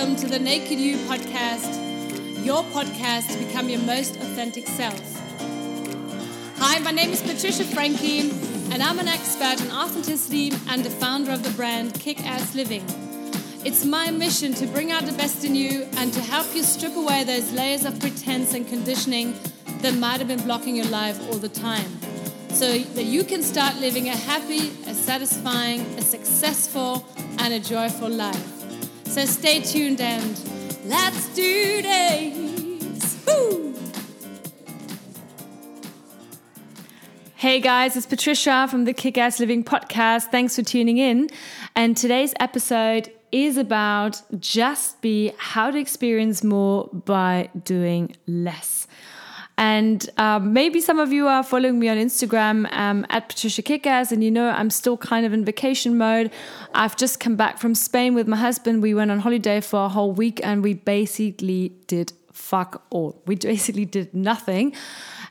welcome to the Naked You podcast, your podcast to become your most authentic self. Hi, my name is Patricia Frankie, and I'm an expert in authenticity and the founder of the brand Kick Ass Living. It's my mission to bring out the best in you and to help you strip away those layers of pretense and conditioning that might have been blocking your life all the time so that you can start living a happy, a satisfying, a successful, and a joyful life. So stay tuned and let's do this. Woo! Hey guys, it's Patricia from the Kick Ass Living podcast. Thanks for tuning in. And today's episode is about just be how to experience more by doing less. And um, maybe some of you are following me on Instagram um, at Patricia Kickass, and you know I'm still kind of in vacation mode. I've just come back from Spain with my husband. We went on holiday for a whole week, and we basically did fuck all. We basically did nothing.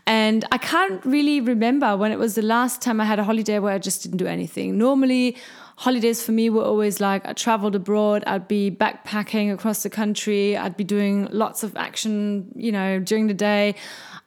And I can't really remember when it was the last time I had a holiday where I just didn't do anything. Normally, holidays for me were always like I traveled abroad, I'd be backpacking across the country, I'd be doing lots of action, you know, during the day.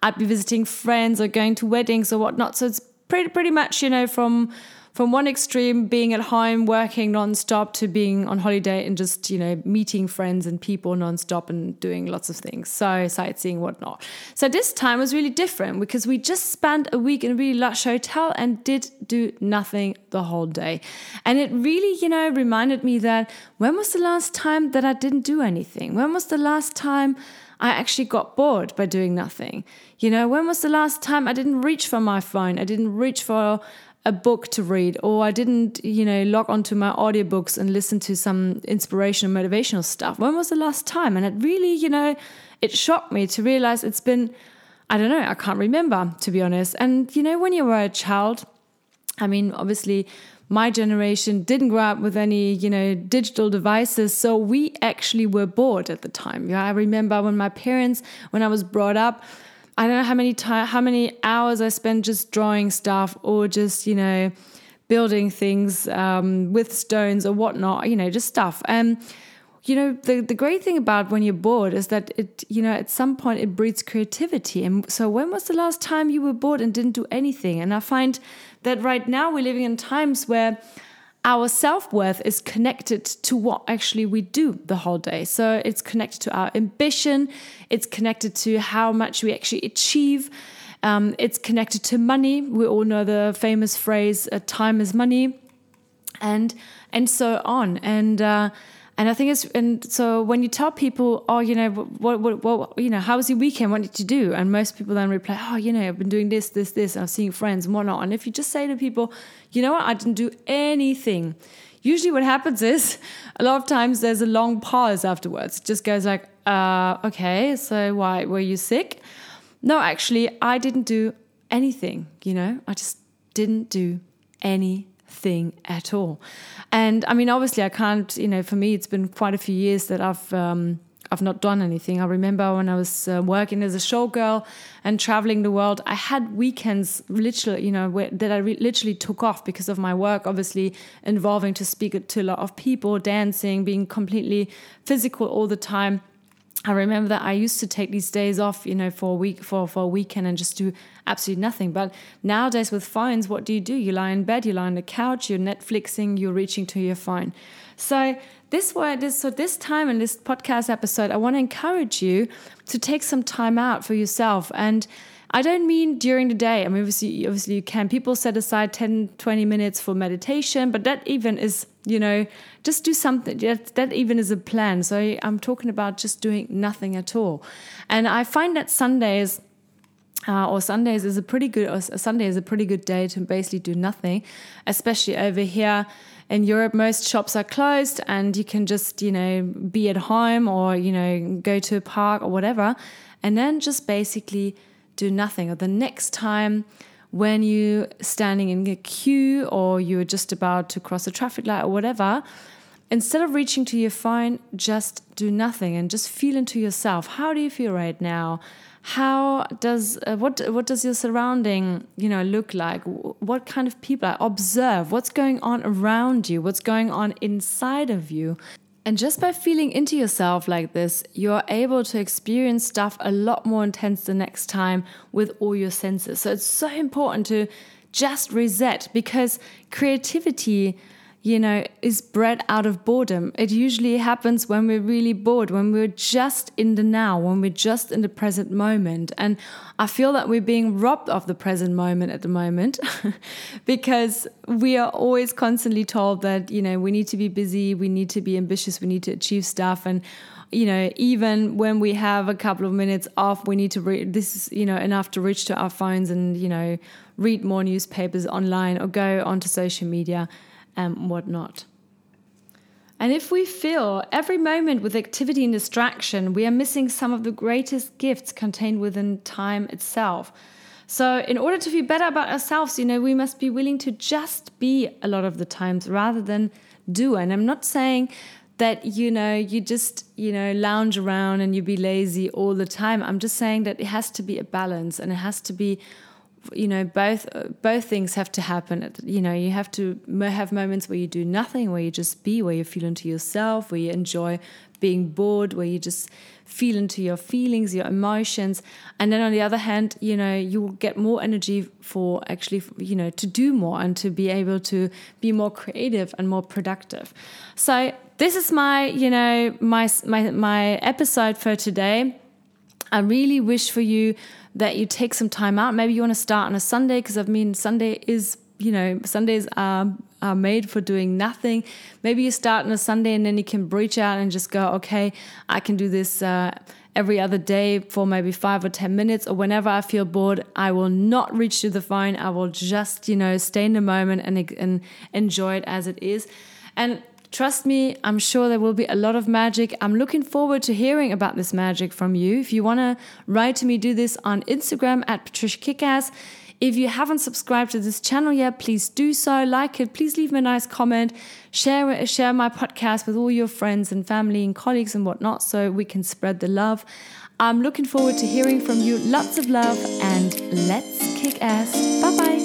I'd be visiting friends or going to weddings or whatnot. So it's pretty pretty much, you know, from from one extreme being at home working nonstop to being on holiday and just you know meeting friends and people nonstop and doing lots of things so sightseeing whatnot so this time was really different because we just spent a week in a really lush hotel and did do nothing the whole day and it really you know reminded me that when was the last time that i didn't do anything when was the last time I actually got bored by doing nothing. You know, when was the last time I didn't reach for my phone? I didn't reach for a book to read, or I didn't, you know, log onto my audiobooks and listen to some inspirational, motivational stuff. When was the last time? And it really, you know, it shocked me to realize it's been, I don't know, I can't remember, to be honest. And, you know, when you were a child, I mean, obviously, my generation didn't grow up with any, you know, digital devices. So we actually were bored at the time. Yeah, I remember when my parents, when I was brought up, I don't know how many time, how many hours I spend just drawing stuff or just, you know, building things um, with stones or whatnot, you know, just stuff. And you know, the, the great thing about when you're bored is that it, you know, at some point it breeds creativity. And so when was the last time you were bored and didn't do anything? And I find that right now we're living in times where our self worth is connected to what actually we do the whole day. So it's connected to our ambition, it's connected to how much we actually achieve. Um, it's connected to money. We all know the famous phrase "time is money," and and so on. And uh, and I think it's and so when you tell people, oh, you know, what, what, what, you know, how was your weekend? What did you do? And most people then reply, oh, you know, I've been doing this, this, this. I'm seeing friends and whatnot. And if you just say to people, you know what, I didn't do anything. Usually, what happens is a lot of times there's a long pause afterwards. It just goes like, uh, okay, so why were you sick? No, actually, I didn't do anything. You know, I just didn't do anything thing at all. And I mean, obviously, I can't. You know, for me, it's been quite a few years that I've. Um, I've not done anything. I remember when I was uh, working as a showgirl and traveling the world, I had weekends literally, you know, where, that I re- literally took off because of my work, obviously involving to speak to a lot of people, dancing, being completely physical all the time. I remember that I used to take these days off, you know, for a week, for, for a weekend and just do absolutely nothing. But nowadays with phones, what do you do? You lie in bed, you lie on the couch, you're Netflixing, you're reaching to your phone. So this way, this so this time in this podcast episode, I want to encourage you to take some time out for yourself and I don't mean during the day. I mean, obviously, obviously you can. People set aside 10, 20 minutes for meditation, but that even is, you know, just do something. That, that even is a plan. So I'm talking about just doing nothing at all. And I find that Sundays, uh, or Sundays is a pretty good, or Sunday is a pretty good day to basically do nothing, especially over here in Europe, most shops are closed and you can just, you know, be at home or, you know, go to a park or whatever. And then just basically do nothing. Or the next time when you're standing in a queue or you're just about to cross a traffic light or whatever, instead of reaching to your phone, just do nothing and just feel into yourself. How do you feel right now? How does uh, what what does your surrounding you know look like? What kind of people? I observe what's going on around you. What's going on inside of you. And just by feeling into yourself like this, you're able to experience stuff a lot more intense the next time with all your senses. So it's so important to just reset because creativity you know, is bred out of boredom. It usually happens when we're really bored, when we're just in the now, when we're just in the present moment. And I feel that we're being robbed of the present moment at the moment because we are always constantly told that, you know, we need to be busy, we need to be ambitious, we need to achieve stuff. And you know, even when we have a couple of minutes off, we need to read. This is, you know, enough to reach to our phones and, you know, read more newspapers online or go onto social media and whatnot. And if we fill every moment with activity and distraction, we are missing some of the greatest gifts contained within time itself. So, in order to feel better about ourselves, you know, we must be willing to just be a lot of the times rather than do. And I'm not saying that, you know, you just, you know, lounge around and you be lazy all the time. I'm just saying that it has to be a balance and it has to be you know both both things have to happen. You know you have to have moments where you do nothing where you just be where you feel into yourself where you enjoy being bored where you just feel into your feelings your emotions. And then on the other hand you know you will get more energy for actually you know to do more and to be able to be more creative and more productive. So this is my you know my my my episode for today. I really wish for you that you take some time out. Maybe you want to start on a Sunday because I mean, Sunday is, you know, Sundays are, are made for doing nothing. Maybe you start on a Sunday and then you can breach out and just go, okay, I can do this. Uh, every other day for maybe five or 10 minutes, or whenever I feel bored, I will not reach to the phone. I will just, you know, stay in the moment and, and enjoy it as it is. And Trust me, I'm sure there will be a lot of magic. I'm looking forward to hearing about this magic from you. If you want to write to me, do this on Instagram at Patricia Kickass. If you haven't subscribed to this channel yet, please do so. Like it. Please leave me a nice comment. Share share my podcast with all your friends and family and colleagues and whatnot, so we can spread the love. I'm looking forward to hearing from you. Lots of love and let's kick ass. Bye bye.